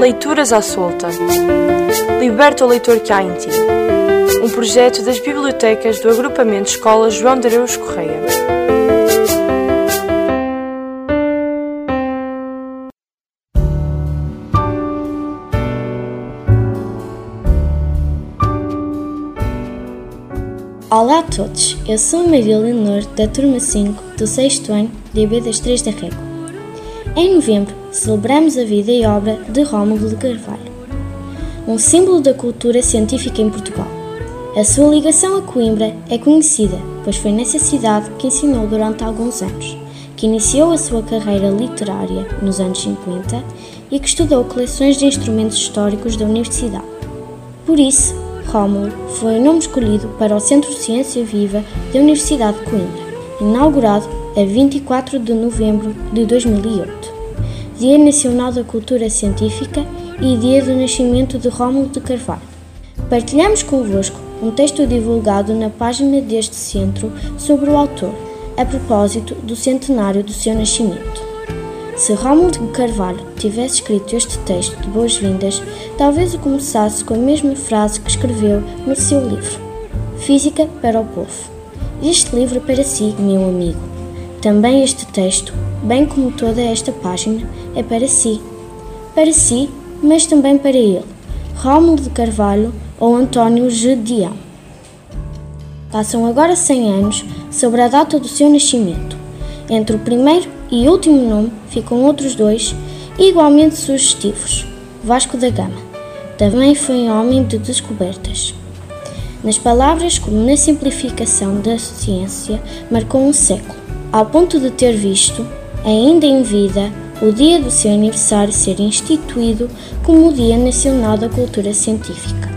Leituras à solta. Liberta o leitor que há em ti. Um projeto das bibliotecas do Agrupamento Escola João de Areus Correia. Olá a todos, eu sou Maria Leonor da turma 5 do 6 ano de das 3 da Régua. Em novembro, celebramos a vida e obra de Rómulo de Carvalho, um símbolo da cultura científica em Portugal. A sua ligação a Coimbra é conhecida, pois foi nessa cidade que ensinou durante alguns anos, que iniciou a sua carreira literária nos anos 50 e que estudou coleções de instrumentos históricos da universidade. Por isso, Rómulo foi o nome escolhido para o Centro de Ciência Viva da Universidade de Coimbra, inaugurado a 24 de novembro de 2008, Dia Nacional da Cultura Científica e dia do nascimento de Rómulo de Carvalho. Partilhamos convosco um texto divulgado na página deste centro sobre o autor, a propósito do centenário do seu nascimento. Se Rómulo de Carvalho tivesse escrito este texto de boas-vindas, talvez o começasse com a mesma frase que escreveu no seu livro, Física para o Povo. Este livro é para si, meu amigo. Também este texto, bem como toda esta página, é para si. Para si, mas também para ele, Rómulo de Carvalho ou António Gedeão. Passam agora 100 anos sobre a data do seu nascimento. Entre o primeiro e último nome ficam outros dois, igualmente sugestivos: Vasco da Gama. Também foi homem de descobertas. Nas palavras, como na simplificação da ciência, marcou um século, ao ponto de ter visto, ainda em vida, o dia do seu aniversário ser instituído como o Dia Nacional da Cultura Científica.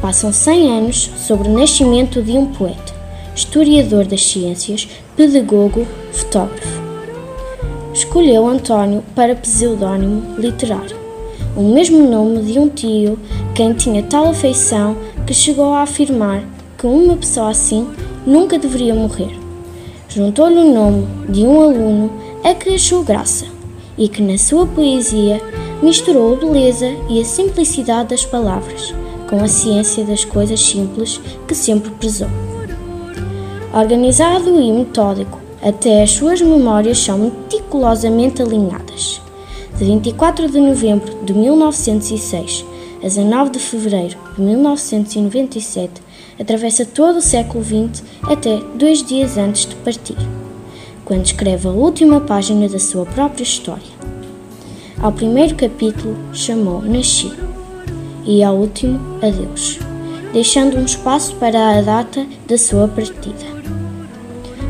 Passam 100 anos sobre o nascimento de um poeta, historiador das ciências, pedagogo, fotógrafo. Escolheu António para pseudônimo literário, o mesmo nome de um tio quem tinha tal afeição que chegou a afirmar que uma pessoa assim nunca deveria morrer. Juntou-lhe o nome de um aluno a que achou graça e que na sua poesia misturou a beleza e a simplicidade das palavras com a ciência das coisas simples que sempre prezou. Organizado e metódico, até as suas memórias são meticulosamente alinhadas. De 24 de novembro de 1906 a 19 de fevereiro de 1997, atravessa todo o século XX até dois dias antes de partir, quando escreve a última página da sua própria história. Ao primeiro capítulo chamou Nasci e ao último Adeus, deixando um espaço para a data da sua partida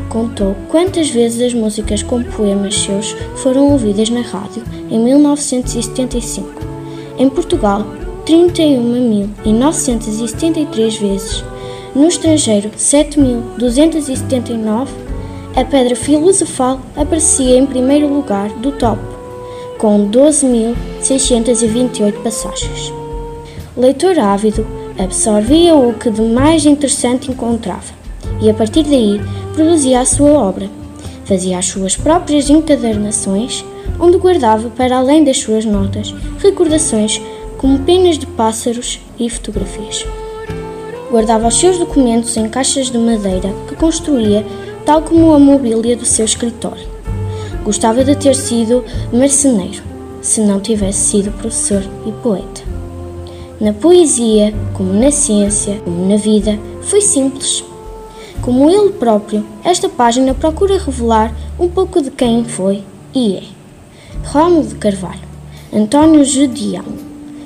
contou quantas vezes as músicas com poemas seus foram ouvidas na rádio em 1975. Em Portugal, 31.973 vezes. No estrangeiro, 7.279. A Pedra Filosofal aparecia em primeiro lugar do top, com 12.628 passagens. Leitor ávido absorvia o que de mais interessante encontrava e, a partir daí, produzia a sua obra. Fazia as suas próprias encadernações, onde guardava, para além das suas notas, recordações como penas de pássaros e fotografias. Guardava os seus documentos em caixas de madeira que construía, tal como a mobília do seu escritório. Gostava de ter sido marceneiro, se não tivesse sido professor e poeta. Na poesia, como na ciência, como na vida, foi simples como ele próprio, esta página procura revelar um pouco de quem foi e é. Rómulo de Carvalho, António Judião,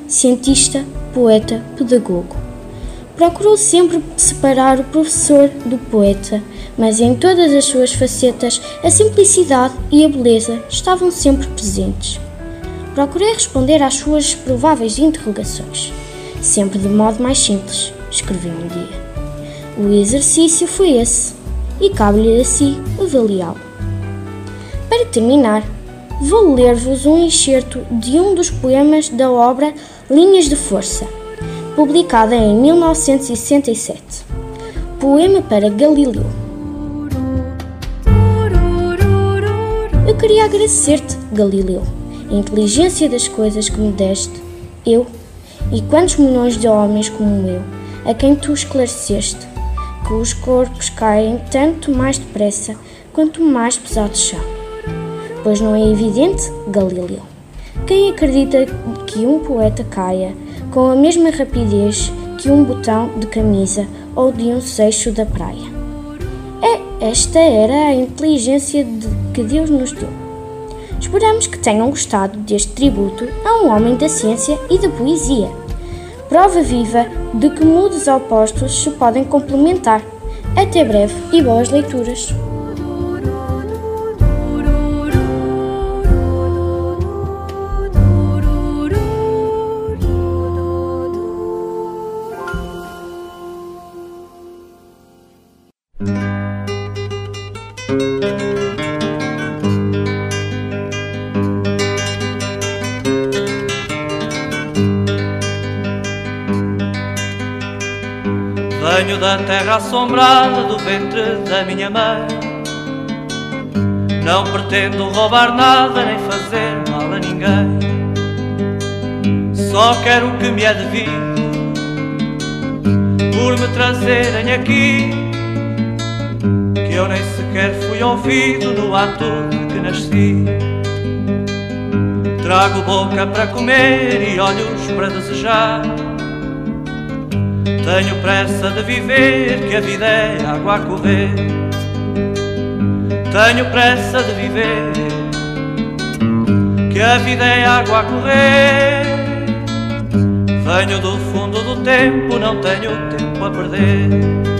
cientista, poeta, pedagogo. Procurou sempre separar o professor do poeta, mas em todas as suas facetas a simplicidade e a beleza estavam sempre presentes. Procurei responder às suas prováveis interrogações, sempre de modo mais simples, escrevi um dia. O exercício foi esse e cabe-lhe a si avaliá-lo. Para terminar, vou ler-vos um excerto de um dos poemas da obra Linhas de Força, publicada em 1967. Poema para Galileu. Queria agradecer-te, Galileu, a inteligência das coisas que me deste Eu? E quantos milhões de homens como eu, a quem tu esclareceste, que os corpos caem tanto mais depressa quanto mais pesados são? Pois não é evidente, Galileu? Quem acredita que um poeta caia com a mesma rapidez que um botão de camisa ou de um seixo da praia? É, esta era a inteligência de, que Deus nos deu. Esperamos que tenham gostado deste tributo a um homem da ciência e da poesia. Prova viva de que mundos opostos se podem complementar. Até breve e boas leituras! Terra assombrada do ventre da minha mãe. Não pretendo roubar nada nem fazer mal a ninguém. Só quero o que me é devido por me trazerem aqui. Que eu nem sequer fui ouvido no ato de que nasci. Trago boca para comer e olhos para desejar. Tenho pressa de viver, que a vida é água a correr. Tenho pressa de viver, que a vida é água a correr. Venho do fundo do tempo, não tenho tempo a perder.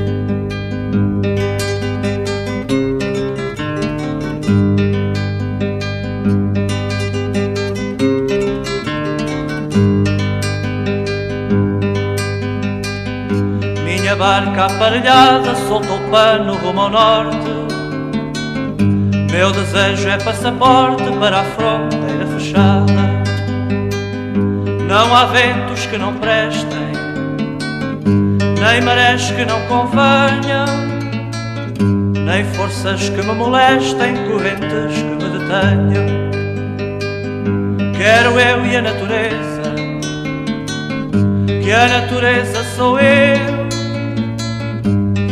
Barca aparelhada soltou o pano rumo ao norte. Meu desejo é passaporte para a fronteira fechada. Não há ventos que não prestem, nem marés que não convenham, nem forças que me molestem, correntes que me detenham. Quero eu e a natureza, que a natureza sou eu.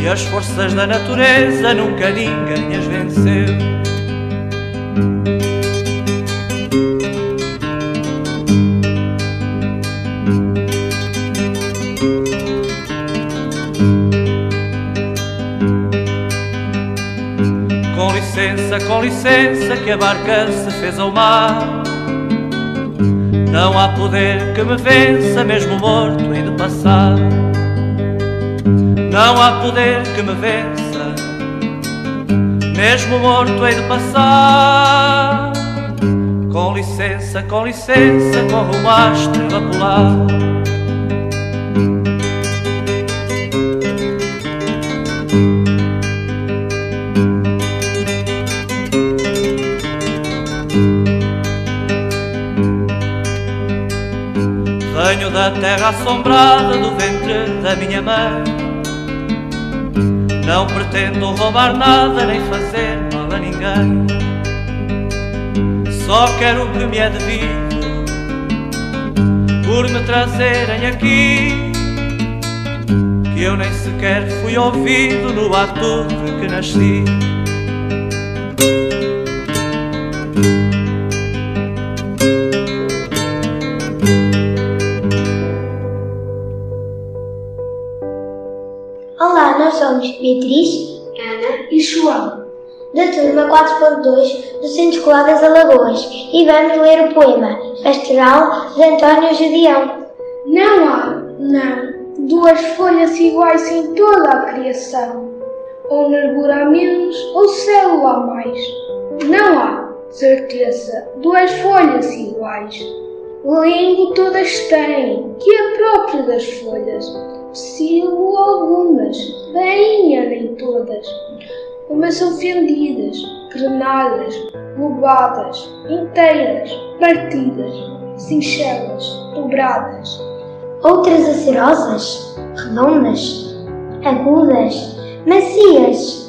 E as forças da natureza nunca ninguém as venceu. Com licença, com licença, que a barca se fez ao mar. Não há poder que me vença, mesmo morto e de passar. Não há poder que me vença, mesmo morto hei de passar. Com licença, com licença, com rumo à estrela polar. Venho da terra assombrada do ventre da minha mãe. Não pretendo roubar nada nem fazer mal a ninguém. Só quero o que me é devido por me trazerem aqui. Que eu nem sequer fui ouvido no ato de que nasci. E vamos ler o poema Pastoral de António Judião. Não há, não, duas folhas iguais em toda a criação, ou mergulho a menos, ou célula a mais. Não há, certeza, duas folhas iguais. Língua todas têm, que é próprio das folhas, psilo algumas, bainha nem todas. Umas são fendidas, grenadas, lobadas, inteiras, partidas, sinchelas, dobradas. Outras acerosas, redondas, agudas, macias,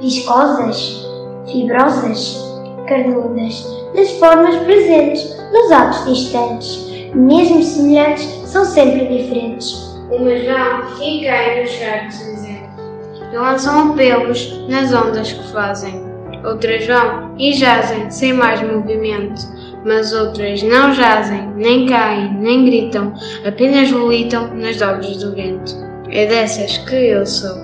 viscosas, fibrosas, carnudas, nas formas presentes, nos atos distantes, mesmo semelhantes, são sempre diferentes. Umas vão e caem nos charcos cinzentos, e lançam apelos nas ondas que fazem. Outras vão e jazem sem mais movimento, mas outras não jazem, nem caem, nem gritam, apenas volitam nas dobras do vento. É dessas que eu sou.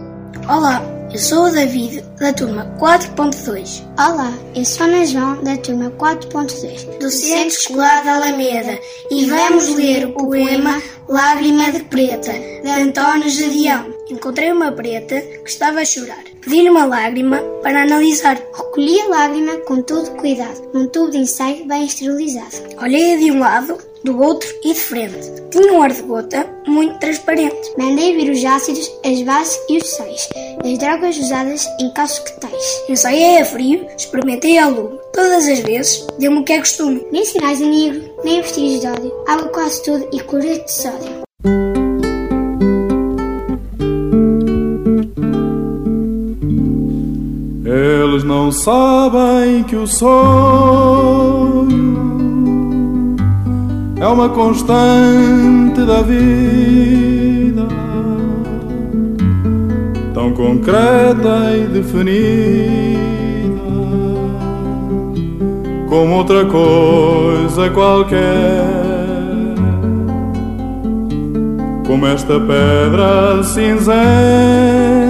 Olá, eu sou o David, da turma 4.2. Olá, eu sou a Ana João, da turma 4.2, do Centro Escolar da Alameda, e vamos ler o poema Lágrima de Preta, de António Jadião. Encontrei uma preta que estava a chorar. Pedi-lhe uma lágrima para analisar. Recolhi a lágrima com todo cuidado, num tubo de ensaio bem esterilizado. Olhei-a de um lado, do outro e de frente. Tinha um ar de gota muito transparente. Mandei vir os ácidos, as bases e os sais, as drogas usadas em casos que tais. Ensaiei a frio, experimentei a lume. Todas as vezes deu-me o que é costume. Nem sinais de negro, nem vestígios de ódio, água quase tudo e cloreto de sódio. Eles não sabem que o sonho é uma constante da vida, tão concreta e definida como outra coisa qualquer. Como esta pedra cinzenta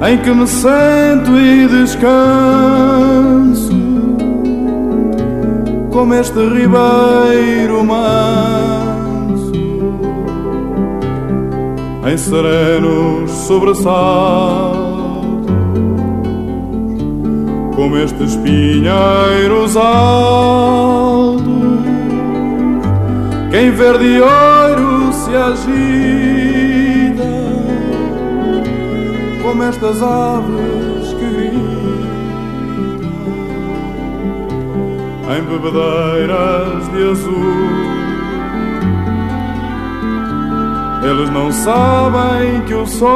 em que me sento e descanso, como este ribeiro manso, em serenos sobressaltos, como estes pinheiros altos, que em verde ouro se agita como estas aves que gritam em bebedeiras de azul. Eles não sabem que o sonho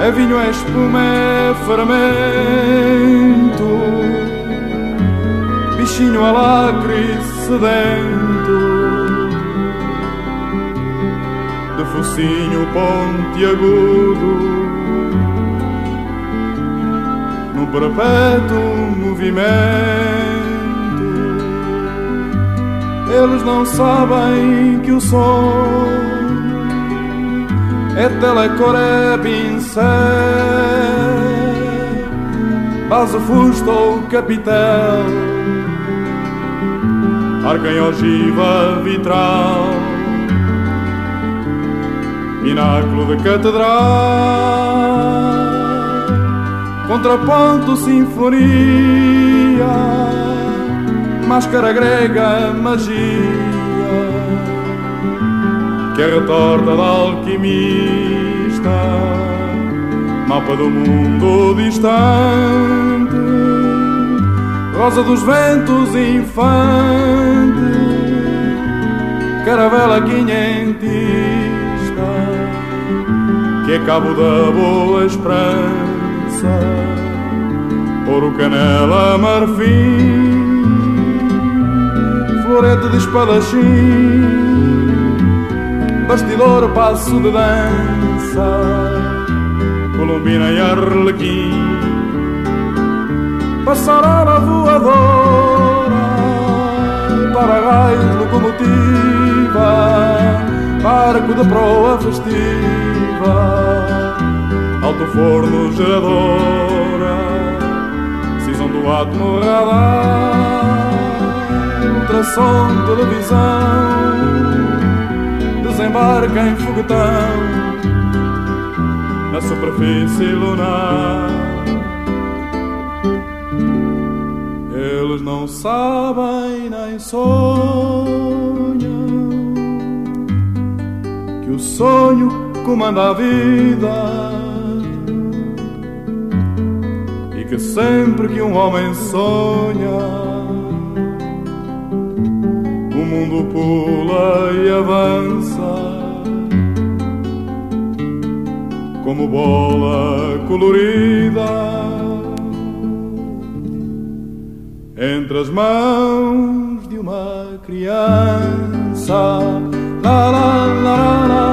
é vinho, é espuma, é fermento, bichinho alacre sedento focinho pontiagudo no perpétuo movimento. Eles não sabem que o som é telecor, é pincel, base, fusto ou capitel, arca ogiva vitral pináculo de catedral, contraponto, sinfonia, máscara grega, magia, que é retorta da alquimista, mapa do mundo distante, rosa dos ventos infante, caravela quinhentista é cabo da boa esperança, ouro, canela, marfim, florete de espadachim, bastidor, passo de dança, colombina e arlequim, passarela voadora, para raios locomotiva, barco de proa festiva, alto forno geradora, cisão do átomo radar, ultrassom televisão, desembarca em foguetão na superfície lunar. Eles não sabem nem sonham o sonho comanda a vida e que sempre que um homem sonha, o mundo pula e avança como bola colorida. entre as mãos de uma criança. La la la la la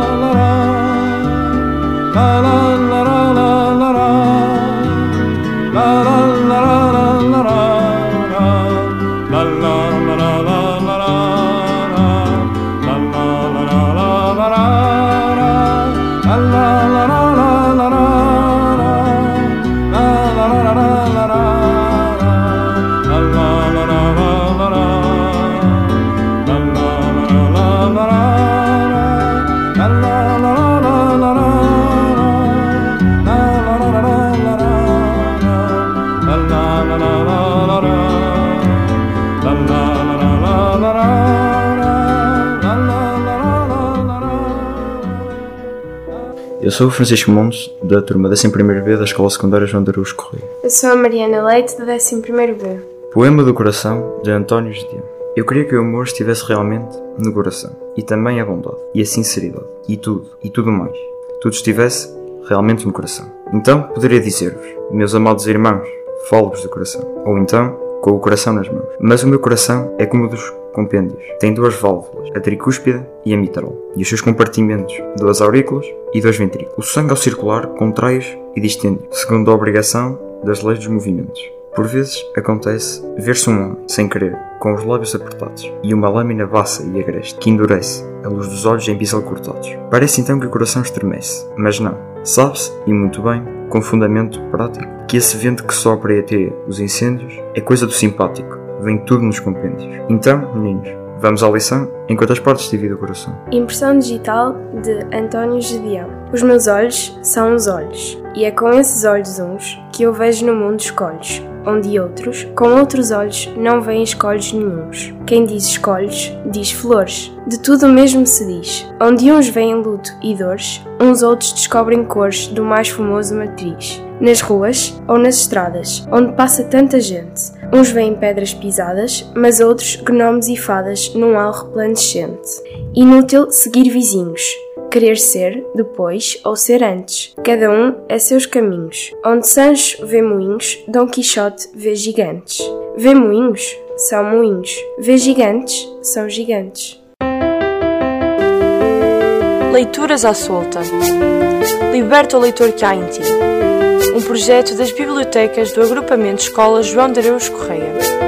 Eu sou o Francisco Montes, da turma 11B da Escola Secundária João de Aruz Correia. Eu sou a Mariana Leite, da 11B. Poema do Coração, de António Gedeão. Eu queria que o amor estivesse realmente no coração, e também a bondade, e a sinceridade, e tudo, e tudo mais. Tudo estivesse realmente no coração. Então poderia dizer-vos, meus amados irmãos, falo-vos do coração. Ou então, com o coração nas mãos. Mas o meu coração é como o dos compêndios. Tem duas válvulas, a tricúspide e a mitral, e os seus compartimentos, duas aurículas e dois ventrículos. O sangue ao circular contrai-os e distende segundo a obrigação das leis dos movimentos. Por vezes acontece ver-se um homem, sem querer, com os lábios apertados, e uma lâmina baça e agreste, que endurece, a luz dos olhos em bisel cortados. Parece então que o coração estremece, mas não. Sabe-se, e muito bem, com fundamento prático, que esse vento que sopra e ateia os incêndios é coisa do simpático, vem tudo nos compêndios. Então, meninos, vamos à lição enquanto as partes dividem o coração. Impressão digital de António Gedeão. Os meus olhos são os olhos, e é com esses olhos uns que eu vejo no mundo escolhos, onde outros, com outros olhos, não veem escolhos nenhuns. Quem diz escolhos, diz flores. De tudo o mesmo se diz. Onde uns veem luto e dores, uns outros descobrem cores do mais famoso matriz. Nas ruas ou nas estradas, onde passa tanta gente, uns veem pedras pisadas, mas outros gnomes e fadas num al resplandecente. Inútil seguir vizinhos, querer ser, depois ou ser antes. Cada um é seus caminhos. Onde Sancho vê moinhos, Dom Quixote vê gigantes. Vê moinhos? São moinhos. Vê gigantes? São gigantes. Leituras à solta. Liberta o leitor que há em ti. Um projeto das bibliotecas do Agrupamento Escola João de Areus Correia.